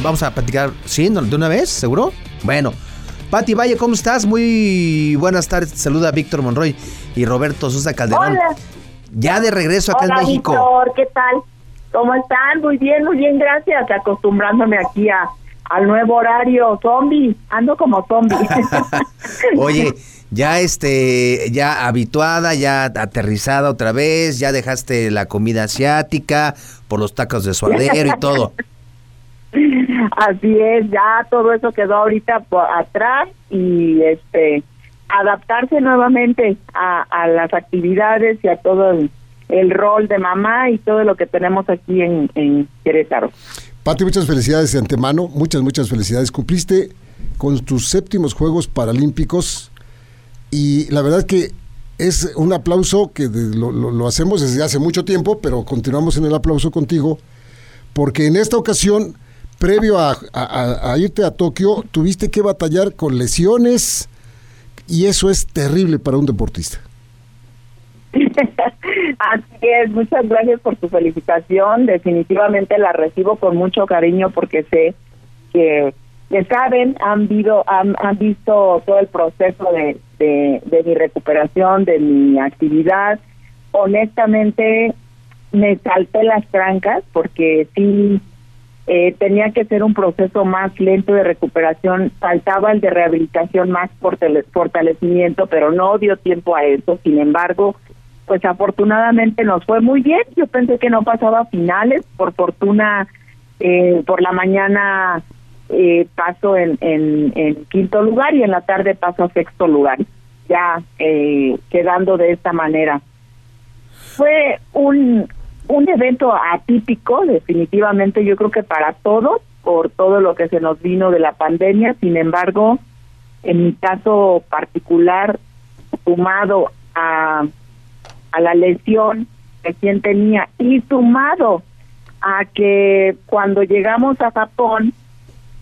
Vamos a platicar, ¿sí? ¿De una vez? ¿Seguro? Bueno. Pati Valle, ¿cómo estás? Muy buenas tardes. Te saluda Víctor Monroy y Roberto Sosa Calderón. Hola. Ya de regreso acá Hola, en México. Víctor, ¿qué tal? ¿Cómo están? Muy bien, muy bien, gracias. Acostumbrándome aquí a, al nuevo horario zombie. Ando como zombie. Oye, ya este, ya habituada, ya aterrizada otra vez, ya dejaste la comida asiática por los tacos de suadero y todo. Así es, ya todo eso quedó ahorita atrás y este adaptarse nuevamente a, las actividades y a todo el, rol de mamá y todo lo que tenemos aquí en, Querétaro. Pati, muchas felicidades de antemano, muchas, muchas felicidades. Cumpliste con tus séptimos Juegos Paralímpicos y la verdad que es un aplauso que lo, lo- lo hacemos desde hace mucho tiempo, pero continuamos en el aplauso contigo, porque en esta ocasión, previo a, irte a Tokio, tuviste que batallar con lesiones y eso es terrible para un deportista. Así es, muchas gracias por tu felicitación. Definitivamente la recibo con mucho cariño porque sé que, que saben, han, vido, han, han visto todo el proceso de, de mi recuperación, de mi actividad. Honestamente, me salté las trancas porque sí eh, tenía que ser un proceso más lento de recuperación, faltaba el de rehabilitación más fortale- fortalecimiento, pero no dio tiempo a eso. Sin embargo, pues afortunadamente nos fue muy bien. Yo pensé que no pasaba a finales, por fortuna, eh, por la mañana eh, paso en, en, en quinto lugar y en la tarde paso a sexto lugar, ya eh, quedando de esta manera. Fue un, un evento atípico, definitivamente, yo creo que para todos, por todo lo que se nos vino de la pandemia. Sin embargo, en mi caso particular, sumado a, a la lesión que quien tenía y sumado a que cuando llegamos a Japón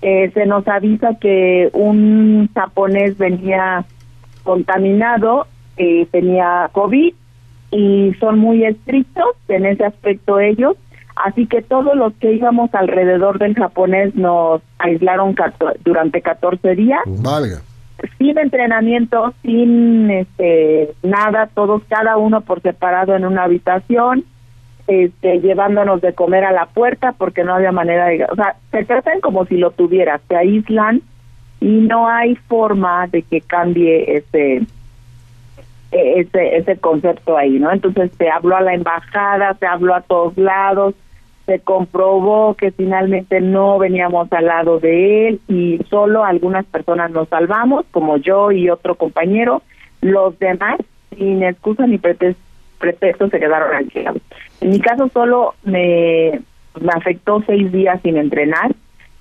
eh, se nos avisa que un japonés venía contaminado, eh, tenía COVID y son muy estrictos en ese aspecto ellos. Así que todos los que íbamos alrededor del japonés nos aislaron durante 14 días Valga. sin entrenamiento, sin este nada, todos cada uno por separado en una habitación, este llevándonos de comer a la puerta porque no había manera de, o sea, se tratan como si lo tuvieras, se aíslan y no hay forma de que cambie ese e- ese ese concepto ahí, ¿no? Entonces se habló a la embajada, se habló a todos lados, se comprobó que finalmente no veníamos al lado de él y solo algunas personas nos salvamos, como yo y otro compañero, los demás sin excusa ni pretes- pretexto se quedaron aislados. En mi caso solo me, me afectó seis días sin entrenar,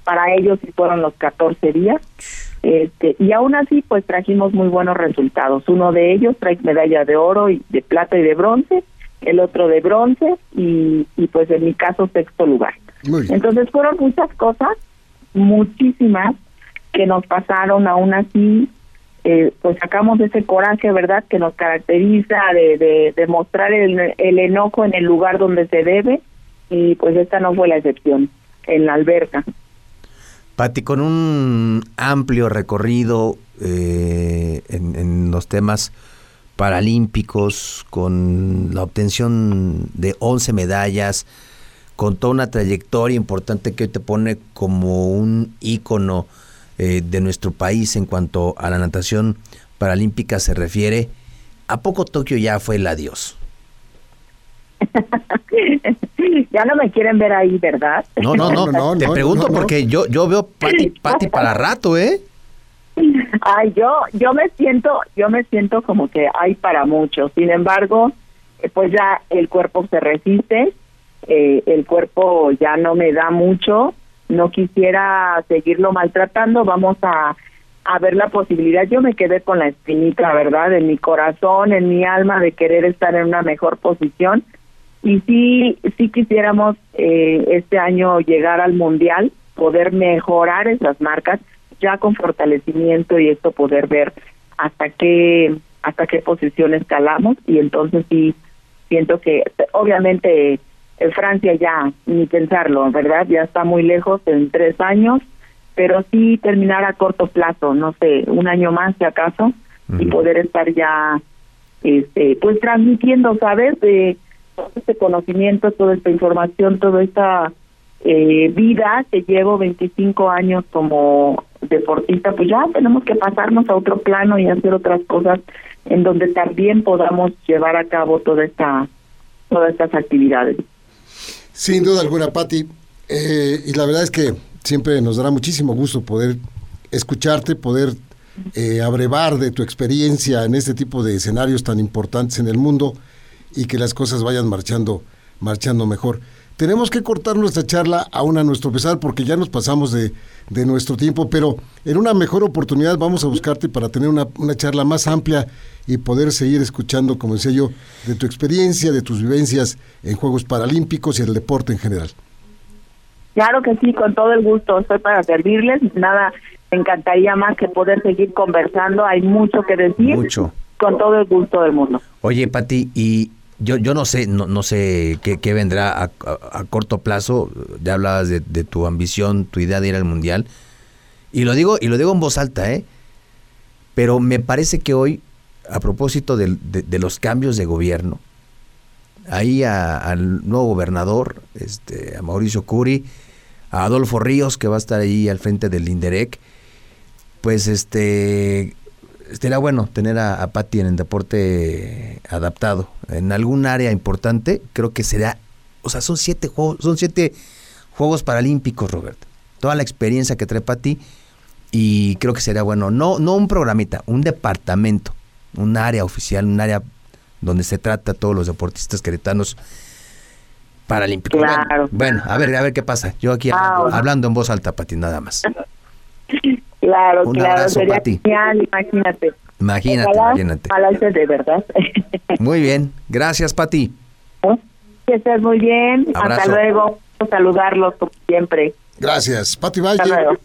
para ellos sí fueron los 14 días. Este, y aún así, pues trajimos muy buenos resultados. Uno de ellos trae medalla de oro y de plata y de bronce, el otro de bronce y, y pues en mi caso sexto lugar. Entonces fueron muchas cosas, muchísimas, que nos pasaron aún así. eh, pues sacamos ese coraje, ¿verdad?, que nos caracteriza de, de, de mostrar el, el enojo en el lugar donde se debe y pues esta no fue la excepción, en la alberca. Pati, con un amplio recorrido eh, en, los temas paralímpicos, con la obtención de 11 medallas, con toda una trayectoria importante que hoy te pone como un ícono eh, de nuestro país en cuanto a la natación paralímpica se refiere, ¿a poco Tokio ya fue el adiós? ya no me quieren ver ahí, ¿verdad? No, no, no, No, te no, pregunto no, no. porque yo, yo veo Pati, Pati para rato, ¿eh? Ay, yo, yo me siento, yo me siento como que hay para mucho. Sin embargo, eh, pues ya el cuerpo se resiste, eh, el cuerpo ya no me da mucho no quisiera seguirlo maltratando, vamos a, a ver la posibilidad. Yo me quedé con la espinita, ¿verdad? En mi corazón, en mi alma de querer estar en una mejor posición. Y sí, sí quisiéramos eh, este año llegar al Mundial, poder mejorar esas marcas ya con fortalecimiento y esto poder ver hasta qué hasta qué posición escalamos y entonces sí siento que obviamente en Francia ya ni pensarlo, ¿verdad? Ya está muy lejos en tres años, pero sí terminar a corto plazo, no sé, un año más si acaso, y poder estar ya, este, pues transmitiendo, ¿sabes? De todo este conocimiento, toda esta información, toda esta eh, vida que llevo 25 años como deportista, pues ya tenemos que pasarnos a otro plano y hacer otras cosas en donde también podamos llevar a cabo toda esta todas estas actividades. Sin duda alguna, Patti. Eh, y la verdad es que siempre nos dará muchísimo gusto poder escucharte, poder eh, abrevar de tu experiencia en este tipo de escenarios tan importantes en el mundo y que las cosas vayan marchando, marchando mejor. Tenemos que cortar nuestra charla aún a nuestro pesar porque ya nos pasamos de, de nuestro tiempo, pero en una mejor oportunidad vamos a buscarte para tener una, una charla más amplia y poder seguir escuchando, como decía yo, de tu experiencia, de tus vivencias en Juegos Paralímpicos y el deporte en general. Claro que sí, con todo el gusto, estoy para servirles. Nada, me encantaría más que poder seguir conversando, hay mucho que decir. Mucho. Con todo el gusto del mundo. Oye, Pati, y yo, yo no sé, no, no sé qué, qué vendrá a, a, corto plazo. Ya hablabas de, de, tu ambición, tu idea de ir al mundial. Y lo digo, y lo digo en voz alta, ¿eh? Pero me parece que hoy, a propósito de, de, los cambios de gobierno, ahí al nuevo gobernador, este, a Mauricio Curi, a Adolfo Ríos, que va a estar ahí al frente del INDEREC, pues este sería bueno tener a, a Patti en el deporte adaptado. En algún área importante, creo que será, o sea, son siete juegos, son siete Juegos Paralímpicos, Roberto. Toda la experiencia que trae Patti y creo que sería bueno, no, no un programita, un departamento, un área oficial, un área donde se trata a todos los deportistas queretanos paralímpicos. Claro. Bueno, bueno, a ver, a ver qué pasa. Yo aquí Ah, hablando, bueno. hablando en voz alta, Pati, nada más. Claro, Un claro, abrazo, sería Pati. genial, imagínate. Imagínate, Ojalá, imagínate. de verdad. Muy bien, gracias, Pati. que estés muy bien. Abrazo. Hasta luego. Saludarlos como siempre. Gracias. Patti Valle, Hasta luego.